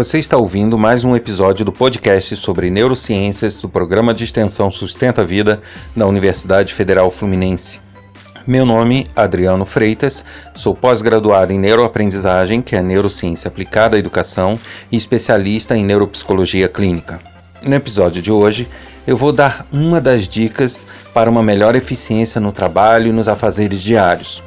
Você está ouvindo mais um episódio do podcast sobre neurociências do programa de extensão Sustenta a Vida da Universidade Federal Fluminense. Meu nome é Adriano Freitas, sou pós-graduado em neuroaprendizagem, que é neurociência aplicada à educação, e especialista em neuropsicologia clínica. No episódio de hoje, eu vou dar uma das dicas para uma melhor eficiência no trabalho e nos afazeres diários.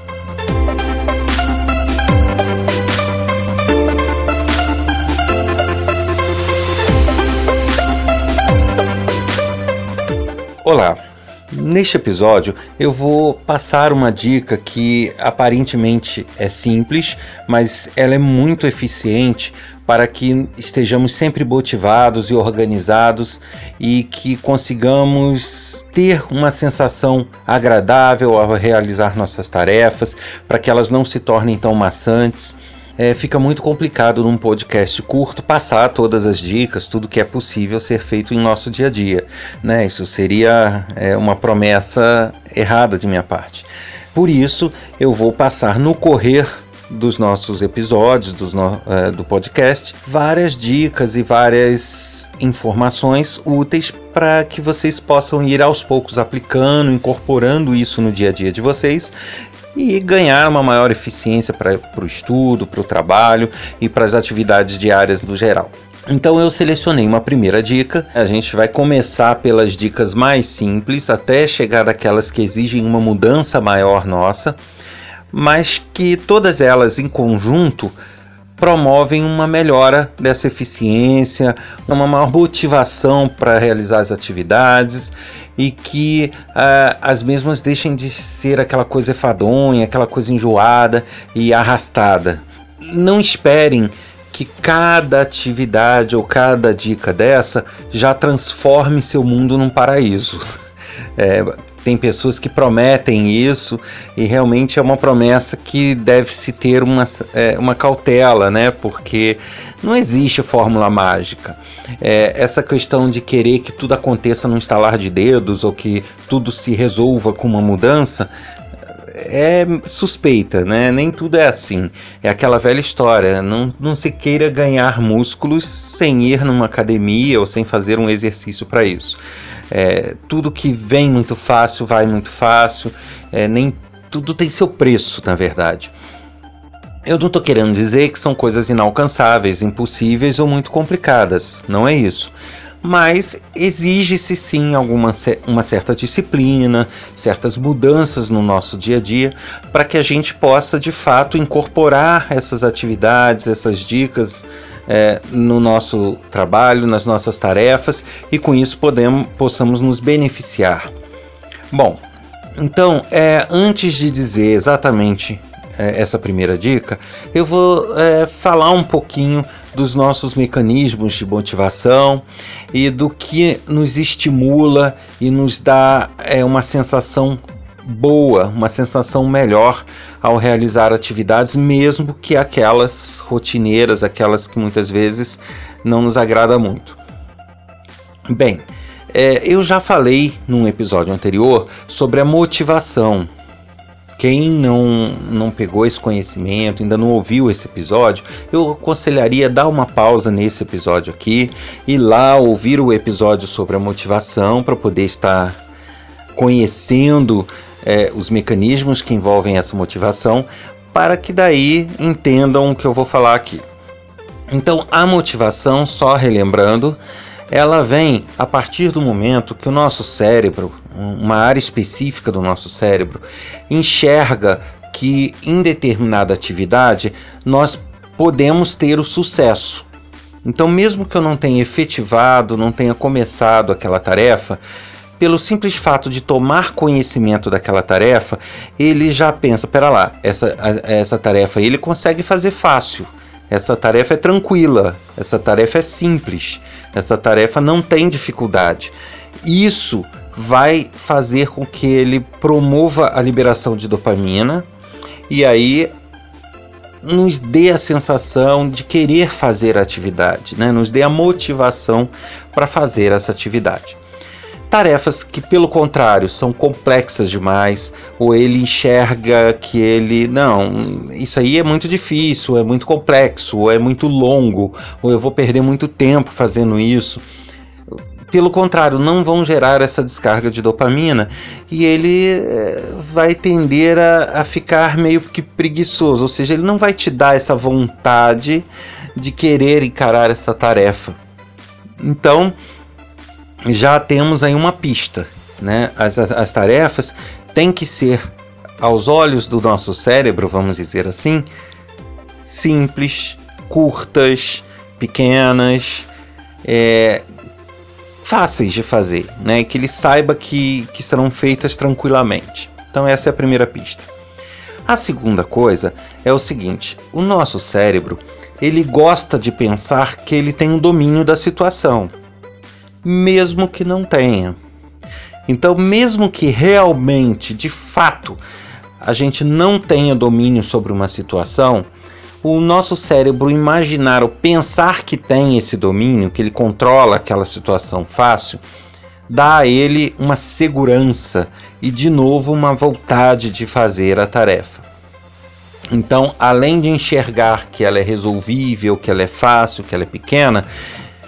Olá! Neste episódio eu vou passar uma dica que aparentemente é simples, mas ela é muito eficiente para que estejamos sempre motivados e organizados e que consigamos ter uma sensação agradável ao realizar nossas tarefas, para que elas não se tornem tão maçantes é, fica muito complicado num podcast curto passar todas as dicas, tudo que é possível ser feito em nosso dia a dia. Né? Isso seria é, uma promessa errada de minha parte. Por isso, eu vou passar no correr dos nossos episódios dos no, é, do podcast várias dicas e várias informações úteis para que vocês possam ir aos poucos aplicando, incorporando isso no dia a dia de vocês e ganhar uma maior eficiência para o estudo, para o trabalho e para as atividades diárias no geral. Então eu selecionei uma primeira dica. A gente vai começar pelas dicas mais simples até chegar àquelas que exigem uma mudança maior nossa, mas que todas elas em conjunto promovem uma melhora dessa eficiência, uma maior motivação para realizar as atividades e que uh, as mesmas deixem de ser aquela coisa enfadonha, aquela coisa enjoada e arrastada. Não esperem que cada atividade ou cada dica dessa já transforme seu mundo num paraíso. É, tem pessoas que prometem isso e realmente é uma promessa que deve-se ter uma, é, uma cautela, né? Porque não existe fórmula mágica. É, essa questão de querer que tudo aconteça num estalar de dedos ou que tudo se resolva com uma mudança é suspeita, né? Nem tudo é assim. É aquela velha história. Não, não se queira ganhar músculos sem ir numa academia ou sem fazer um exercício para isso. É, tudo que vem muito fácil vai muito fácil. É, nem tudo tem seu preço, na verdade. Eu não estou querendo dizer que são coisas inalcançáveis, impossíveis ou muito complicadas, não é isso. Mas exige-se sim alguma uma certa disciplina, certas mudanças no nosso dia a dia, para que a gente possa de fato incorporar essas atividades, essas dicas é, no nosso trabalho, nas nossas tarefas e com isso podemos, possamos nos beneficiar. Bom, então, é, antes de dizer exatamente é, essa primeira dica, eu vou é, falar um pouquinho dos nossos mecanismos de motivação e do que nos estimula e nos dá é, uma sensação boa, uma sensação melhor ao realizar atividades, mesmo que aquelas rotineiras, aquelas que muitas vezes não nos agrada muito. Bem, é, eu já falei num episódio anterior sobre a motivação quem não, não pegou esse conhecimento, ainda não ouviu esse episódio, eu aconselharia dar uma pausa nesse episódio aqui e lá ouvir o episódio sobre a motivação para poder estar conhecendo é, os mecanismos que envolvem essa motivação, para que daí entendam o que eu vou falar aqui. Então, a motivação, só relembrando, ela vem a partir do momento que o nosso cérebro uma área específica do nosso cérebro, enxerga que em determinada atividade nós podemos ter o sucesso. Então, mesmo que eu não tenha efetivado, não tenha começado aquela tarefa, pelo simples fato de tomar conhecimento daquela tarefa, ele já pensa: pera lá, essa, essa tarefa ele consegue fazer fácil, essa tarefa é tranquila, essa tarefa é simples, essa tarefa não tem dificuldade. Isso vai fazer com que ele promova a liberação de dopamina e aí nos dê a sensação de querer fazer a atividade, né? nos dê a motivação para fazer essa atividade. tarefas que, pelo contrário, são complexas demais, ou ele enxerga que ele, não, isso aí é muito difícil, é muito complexo, ou é muito longo, ou eu vou perder muito tempo fazendo isso. Pelo contrário, não vão gerar essa descarga de dopamina e ele é, vai tender a, a ficar meio que preguiçoso, ou seja, ele não vai te dar essa vontade de querer encarar essa tarefa. Então, já temos aí uma pista. Né? As, as tarefas têm que ser, aos olhos do nosso cérebro, vamos dizer assim, simples, curtas, pequenas, é, fáceis de fazer, né? que ele saiba que, que serão feitas tranquilamente. Então, essa é a primeira pista. A segunda coisa é o seguinte: o nosso cérebro ele gosta de pensar que ele tem um domínio da situação mesmo que não tenha. Então, mesmo que realmente, de fato, a gente não tenha domínio sobre uma situação, o nosso cérebro imaginar ou pensar que tem esse domínio, que ele controla aquela situação fácil, dá a ele uma segurança e, de novo, uma vontade de fazer a tarefa. Então, além de enxergar que ela é resolvível, que ela é fácil, que ela é pequena,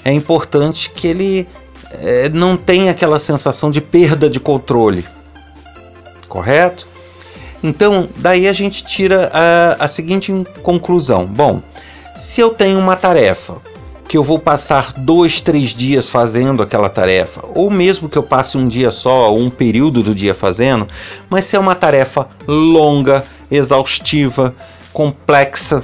é importante que ele é, não tem aquela sensação de perda de controle. Correto? Então, daí a gente tira a, a seguinte conclusão: bom, se eu tenho uma tarefa que eu vou passar dois, três dias fazendo aquela tarefa, ou mesmo que eu passe um dia só, ou um período do dia fazendo, mas se é uma tarefa longa, exaustiva, complexa,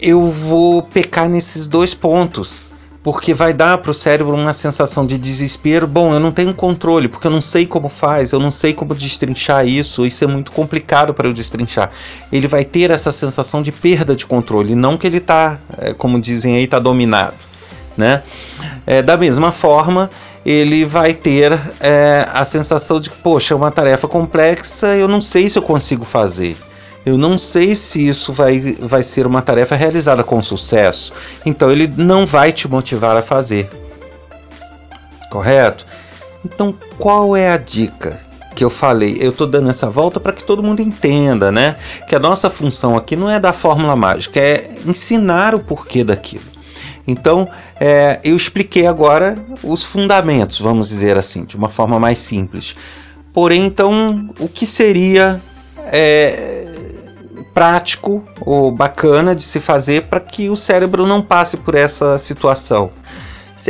eu vou pecar nesses dois pontos porque vai dar para o cérebro uma sensação de desespero. Bom, eu não tenho controle, porque eu não sei como faz, eu não sei como destrinchar isso, isso é muito complicado para eu destrinchar. Ele vai ter essa sensação de perda de controle, não que ele está, é, como dizem aí, está dominado. Né? É, da mesma forma, ele vai ter é, a sensação de poxa, é uma tarefa complexa, eu não sei se eu consigo fazer. Eu não sei se isso vai, vai ser uma tarefa realizada com sucesso. Então ele não vai te motivar a fazer. Correto? Então qual é a dica que eu falei? Eu estou dando essa volta para que todo mundo entenda, né? Que a nossa função aqui não é dar fórmula mágica, é ensinar o porquê daquilo. Então, é, eu expliquei agora os fundamentos, vamos dizer assim, de uma forma mais simples. Porém, então, o que seria é, prático ou bacana de se fazer para que o cérebro não passe por essa situação.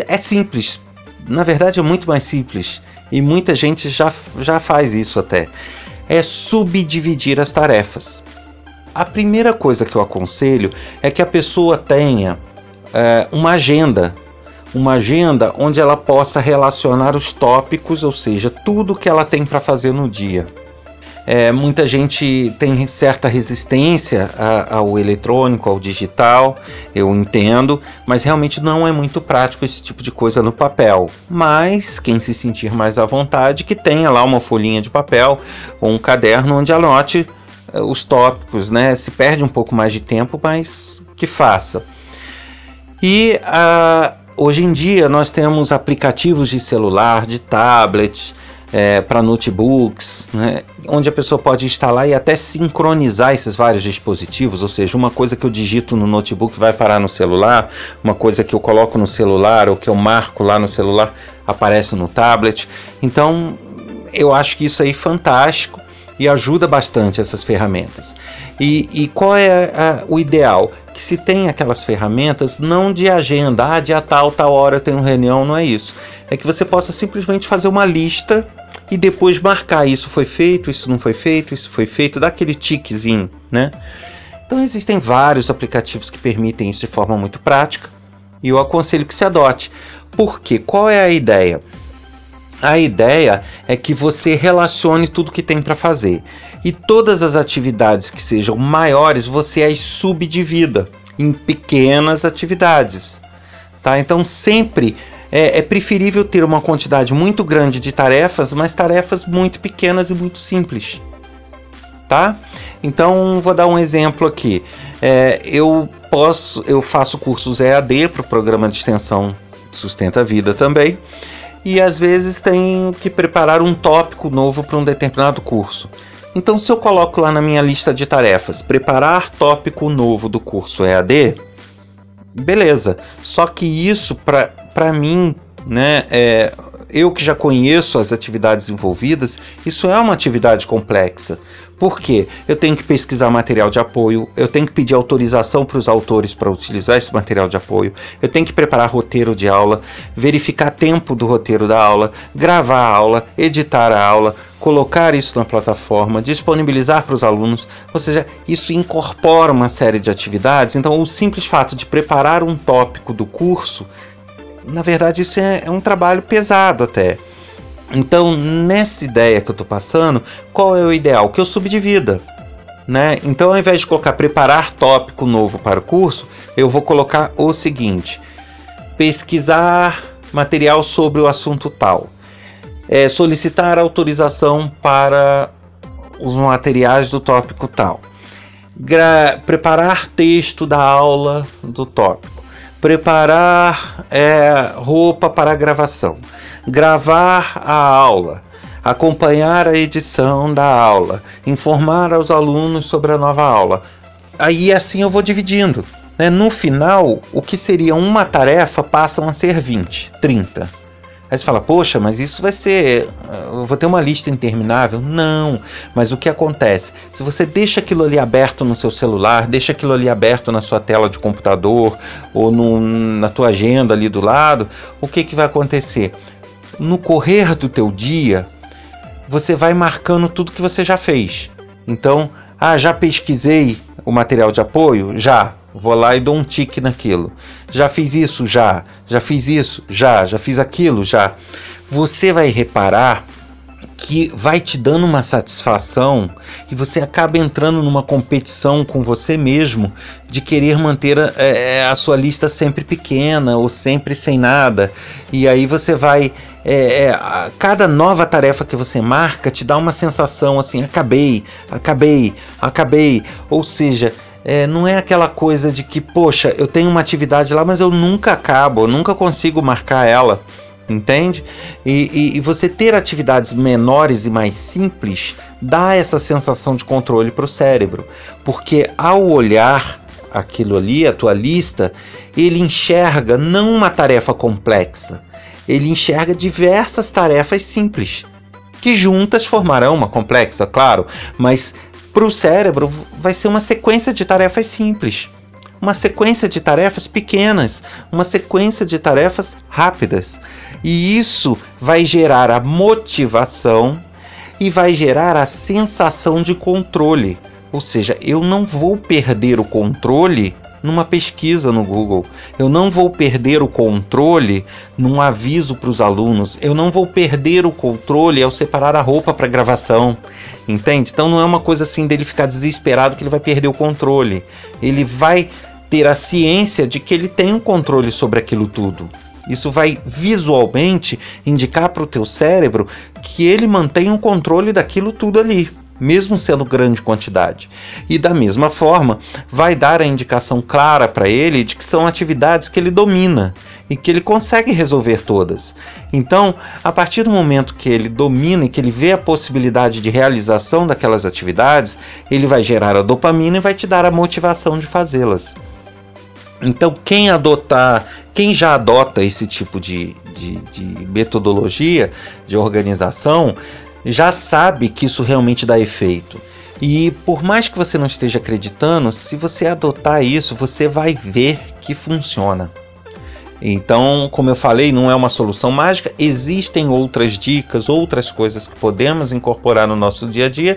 É simples, na verdade é muito mais simples e muita gente já, já faz isso até. É subdividir as tarefas. A primeira coisa que eu aconselho é que a pessoa tenha é, uma agenda uma agenda onde ela possa relacionar os tópicos, ou seja, tudo que ela tem para fazer no dia. É, muita gente tem certa resistência a, ao eletrônico, ao digital, eu entendo, mas realmente não é muito prático esse tipo de coisa no papel. Mas quem se sentir mais à vontade, que tenha lá uma folhinha de papel ou um caderno onde anote uh, os tópicos, né? Se perde um pouco mais de tempo, mas que faça. E uh, hoje em dia nós temos aplicativos de celular, de tablet é, para notebooks, né, onde a pessoa pode instalar e até sincronizar esses vários dispositivos, ou seja, uma coisa que eu digito no notebook vai parar no celular, uma coisa que eu coloco no celular ou que eu marco lá no celular aparece no tablet. Então, eu acho que isso aí é fantástico e ajuda bastante essas ferramentas. E, e qual é a, o ideal? Que se tem aquelas ferramentas não de agenda, ah, dia tal, tal hora eu tenho reunião, não é isso é que você possa simplesmente fazer uma lista e depois marcar isso foi feito, isso não foi feito, isso foi feito, dá aquele tiquezinho, né? Então existem vários aplicativos que permitem isso de forma muito prática e eu aconselho que se adote. Por quê? Qual é a ideia? A ideia é que você relacione tudo que tem para fazer e todas as atividades que sejam maiores você as subdivida em pequenas atividades, tá? Então sempre é, é, preferível ter uma quantidade muito grande de tarefas, mas tarefas muito pequenas e muito simples. Tá? Então vou dar um exemplo aqui. É, eu posso, eu faço cursos EAD para o programa de extensão Sustenta a Vida também. e às vezes tenho que preparar um tópico novo para um determinado curso. Então, se eu coloco lá na minha lista de tarefas, preparar tópico novo do curso EAD, beleza. Só que isso, para mim, né, é, eu que já conheço as atividades envolvidas, isso é uma atividade complexa. Por quê? Eu tenho que pesquisar material de apoio, eu tenho que pedir autorização para os autores para utilizar esse material de apoio, eu tenho que preparar roteiro de aula, verificar tempo do roteiro da aula, gravar a aula, editar a aula, colocar isso na plataforma, disponibilizar para os alunos, ou seja, isso incorpora uma série de atividades. Então, o simples fato de preparar um tópico do curso na verdade, isso é, é um trabalho pesado até. Então, nessa ideia que eu estou passando, qual é o ideal? Que eu subdivida. Né? Então, ao invés de colocar preparar tópico novo para o curso, eu vou colocar o seguinte: pesquisar material sobre o assunto tal, é, solicitar autorização para os materiais do tópico tal, preparar texto da aula do tópico, preparar é, roupa para a gravação, gravar a aula, acompanhar a edição da aula, informar aos alunos sobre a nova aula. Aí assim eu vou dividindo. Né? No final, o que seria uma tarefa passam a ser 20, 30. Aí você fala, poxa, mas isso vai ser. Eu vou ter uma lista interminável? Não. Mas o que acontece? Se você deixa aquilo ali aberto no seu celular, deixa aquilo ali aberto na sua tela de computador ou no, na tua agenda ali do lado, o que, que vai acontecer? No correr do teu dia, você vai marcando tudo que você já fez. Então, ah, já pesquisei o material de apoio? Já. Vou lá e dou um tique naquilo. Já fiz isso? Já. Já fiz isso? Já. Já fiz aquilo? Já. Você vai reparar que vai te dando uma satisfação e você acaba entrando numa competição com você mesmo de querer manter a, é, a sua lista sempre pequena ou sempre sem nada. E aí você vai. É, é, cada nova tarefa que você marca te dá uma sensação assim: acabei, acabei, acabei. Ou seja, é, não é aquela coisa de que, poxa, eu tenho uma atividade lá, mas eu nunca acabo, eu nunca consigo marcar ela, entende? E, e, e você ter atividades menores e mais simples dá essa sensação de controle para o cérebro, porque ao olhar aquilo ali, a tua lista, ele enxerga não uma tarefa complexa, ele enxerga diversas tarefas simples que juntas formarão uma complexa, claro, mas para o cérebro vai ser uma sequência de tarefas simples, uma sequência de tarefas pequenas, uma sequência de tarefas rápidas. E isso vai gerar a motivação e vai gerar a sensação de controle. Ou seja, eu não vou perder o controle numa pesquisa no Google. Eu não vou perder o controle num aviso para os alunos. Eu não vou perder o controle ao separar a roupa para gravação. Entende? Então não é uma coisa assim dele ficar desesperado que ele vai perder o controle. Ele vai ter a ciência de que ele tem um controle sobre aquilo tudo. Isso vai visualmente indicar para o teu cérebro que ele mantém o um controle daquilo tudo ali mesmo sendo grande quantidade. E da mesma forma, vai dar a indicação clara para ele de que são atividades que ele domina e que ele consegue resolver todas. Então, a partir do momento que ele domina e que ele vê a possibilidade de realização daquelas atividades, ele vai gerar a dopamina e vai te dar a motivação de fazê-las. Então, quem adotar, quem já adota esse tipo de, de, de metodologia de organização, já sabe que isso realmente dá efeito. E por mais que você não esteja acreditando, se você adotar isso, você vai ver que funciona. Então, como eu falei, não é uma solução mágica, existem outras dicas, outras coisas que podemos incorporar no nosso dia a dia,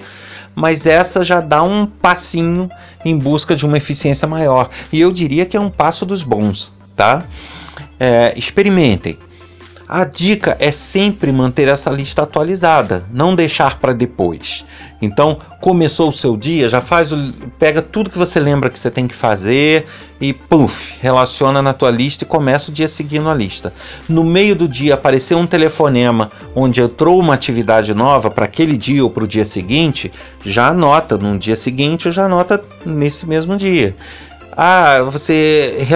mas essa já dá um passinho em busca de uma eficiência maior. E eu diria que é um passo dos bons, tá? É, experimentem. A dica é sempre manter essa lista atualizada, não deixar para depois. Então, começou o seu dia, já faz, pega tudo que você lembra que você tem que fazer e puf, relaciona na tua lista e começa o dia seguindo a lista. No meio do dia apareceu um telefonema onde entrou uma atividade nova para aquele dia ou para o dia seguinte, já anota no dia seguinte ou já anota nesse mesmo dia Ah, você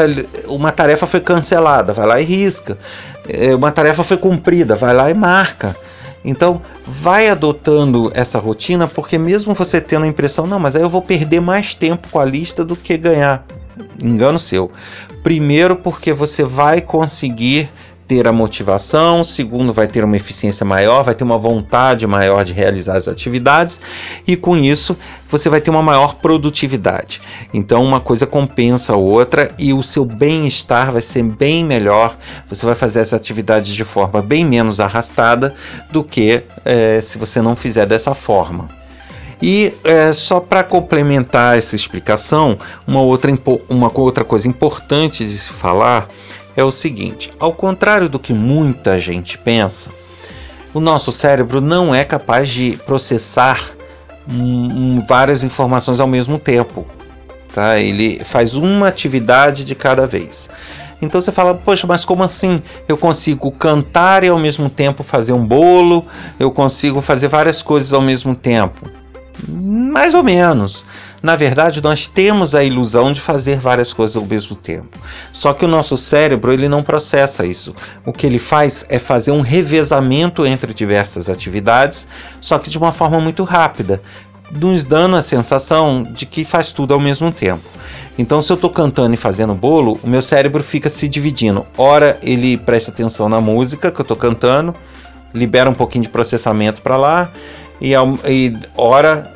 uma tarefa foi cancelada, vai lá e risca. É, uma tarefa foi cumprida, vai lá e marca. Então, vai adotando essa rotina, porque mesmo você tendo a impressão, não, mas aí eu vou perder mais tempo com a lista do que ganhar. Engano seu. Primeiro, porque você vai conseguir ter a motivação, segundo, vai ter uma eficiência maior, vai ter uma vontade maior de realizar as atividades e com isso você vai ter uma maior produtividade. Então, uma coisa compensa a outra e o seu bem-estar vai ser bem melhor. Você vai fazer as atividades de forma bem menos arrastada do que é, se você não fizer dessa forma. E é, só para complementar essa explicação, uma outra, uma outra coisa importante de se falar é o seguinte: ao contrário do que muita gente pensa, o nosso cérebro não é capaz de processar hum, várias informações ao mesmo tempo. Tá? Ele faz uma atividade de cada vez. Então você fala, poxa, mas como assim? Eu consigo cantar e ao mesmo tempo fazer um bolo, eu consigo fazer várias coisas ao mesmo tempo. Mais ou menos. Na verdade, nós temos a ilusão de fazer várias coisas ao mesmo tempo. Só que o nosso cérebro ele não processa isso. O que ele faz é fazer um revezamento entre diversas atividades, só que de uma forma muito rápida, nos dando a sensação de que faz tudo ao mesmo tempo. Então, se eu estou cantando e fazendo bolo, o meu cérebro fica se dividindo. Ora, ele presta atenção na música que eu estou cantando, libera um pouquinho de processamento para lá, e, e ora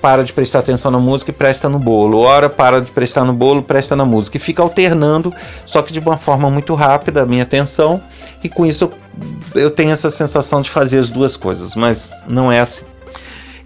para de prestar atenção na música e presta no bolo. Ora para de prestar no bolo, presta na música. E fica alternando, só que de uma forma muito rápida a minha atenção. E com isso eu, eu tenho essa sensação de fazer as duas coisas, mas não é assim.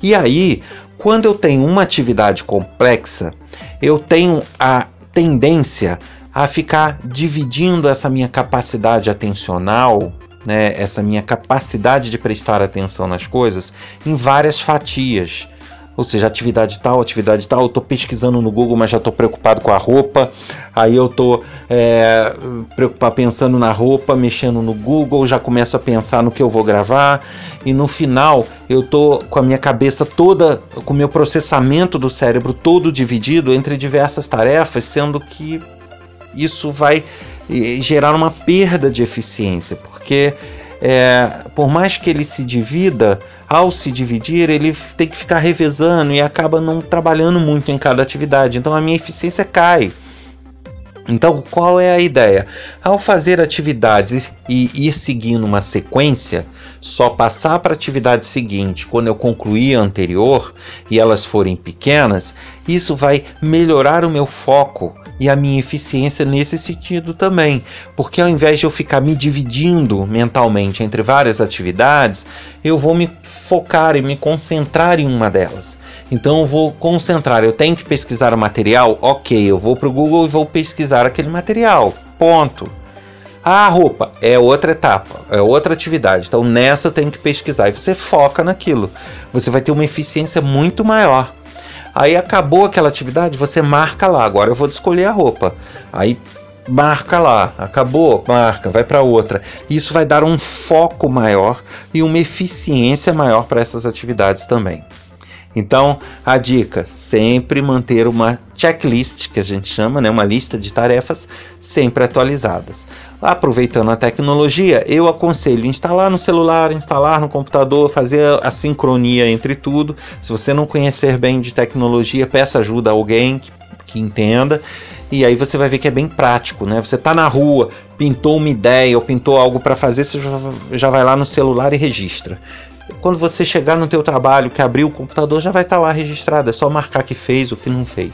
E aí, quando eu tenho uma atividade complexa, eu tenho a tendência a ficar dividindo essa minha capacidade atencional né, essa minha capacidade de prestar atenção nas coisas em várias fatias. Ou seja, atividade tal, atividade tal, eu estou pesquisando no Google, mas já estou preocupado com a roupa. Aí eu estou é, preocupado pensando na roupa, mexendo no Google, já começo a pensar no que eu vou gravar. E no final eu estou com a minha cabeça toda, com o meu processamento do cérebro todo dividido entre diversas tarefas, sendo que isso vai gerar uma perda de eficiência, porque é, por mais que ele se divida, ao se dividir, ele tem que ficar revezando e acaba não trabalhando muito em cada atividade. Então a minha eficiência cai. Então, qual é a ideia? Ao fazer atividades e ir seguindo uma sequência, só passar para a atividade seguinte quando eu concluir a anterior e elas forem pequenas, isso vai melhorar o meu foco e a minha eficiência nesse sentido também, porque ao invés de eu ficar me dividindo mentalmente entre várias atividades, eu vou me focar e me concentrar em uma delas. Então eu vou concentrar, eu tenho que pesquisar o material, ok, eu vou para o Google e vou pesquisar aquele material, ponto. Ah, a roupa é outra etapa, é outra atividade. Então nessa eu tenho que pesquisar e você foca naquilo. Você vai ter uma eficiência muito maior. Aí acabou aquela atividade, você marca lá. Agora eu vou escolher a roupa. Aí marca lá, acabou, marca, vai para outra. Isso vai dar um foco maior e uma eficiência maior para essas atividades também. Então, a dica: sempre manter uma checklist, que a gente chama, né, uma lista de tarefas sempre atualizadas. Aproveitando a tecnologia, eu aconselho instalar no celular, instalar no computador, fazer a sincronia entre tudo. Se você não conhecer bem de tecnologia, peça ajuda a alguém que, que entenda. E aí você vai ver que é bem prático, né? Você está na rua, pintou uma ideia ou pintou algo para fazer, você já vai lá no celular e registra quando você chegar no teu trabalho, que abrir o computador, já vai estar tá lá registrado. É só marcar que fez, o que não fez.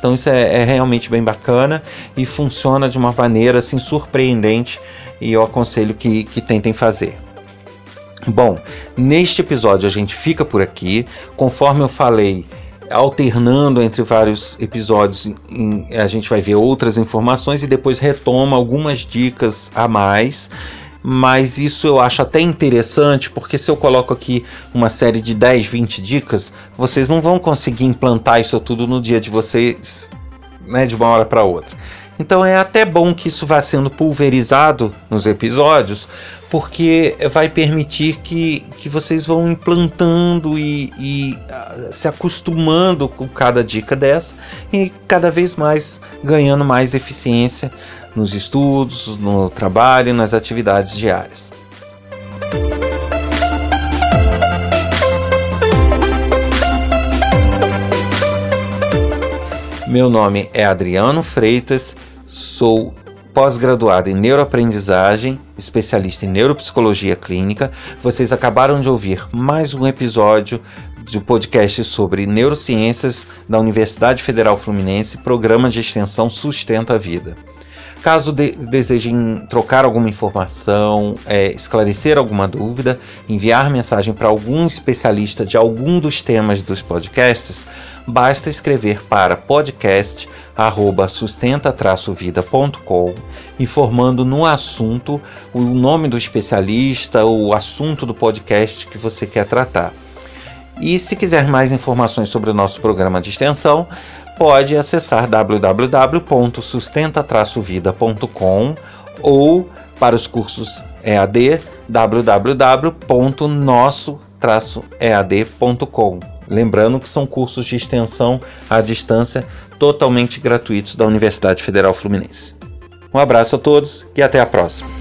Então isso é, é, realmente bem bacana e funciona de uma maneira assim surpreendente e eu aconselho que, que tentem fazer. Bom, neste episódio a gente fica por aqui. Conforme eu falei, alternando entre vários episódios, em, a gente vai ver outras informações e depois retoma algumas dicas a mais mas isso eu acho até interessante, porque se eu coloco aqui uma série de 10, 20 dicas, vocês não vão conseguir implantar isso tudo no dia de vocês, né, de uma hora para outra. Então é até bom que isso vá sendo pulverizado nos episódios, porque vai permitir que, que vocês vão implantando e, e uh, se acostumando com cada dica dessa e cada vez mais ganhando mais eficiência nos estudos, no trabalho nas atividades diárias. Meu nome é Adriano Freitas, sou pós-graduado em neuroaprendizagem, especialista em neuropsicologia clínica. Vocês acabaram de ouvir mais um episódio do podcast sobre neurociências da Universidade Federal Fluminense, programa de extensão Sustenta a Vida. Caso de desejem trocar alguma informação, é, esclarecer alguma dúvida, enviar mensagem para algum especialista de algum dos temas dos podcasts, basta escrever para podcast@sustenta-vida.com, informando no assunto o nome do especialista, o assunto do podcast que você quer tratar. E se quiser mais informações sobre o nosso programa de extensão, pode acessar www.sustenta-vida.com ou para os cursos EAD www.nosso-ead.com. Lembrando que são cursos de extensão à distância totalmente gratuitos da Universidade Federal Fluminense. Um abraço a todos e até a próxima.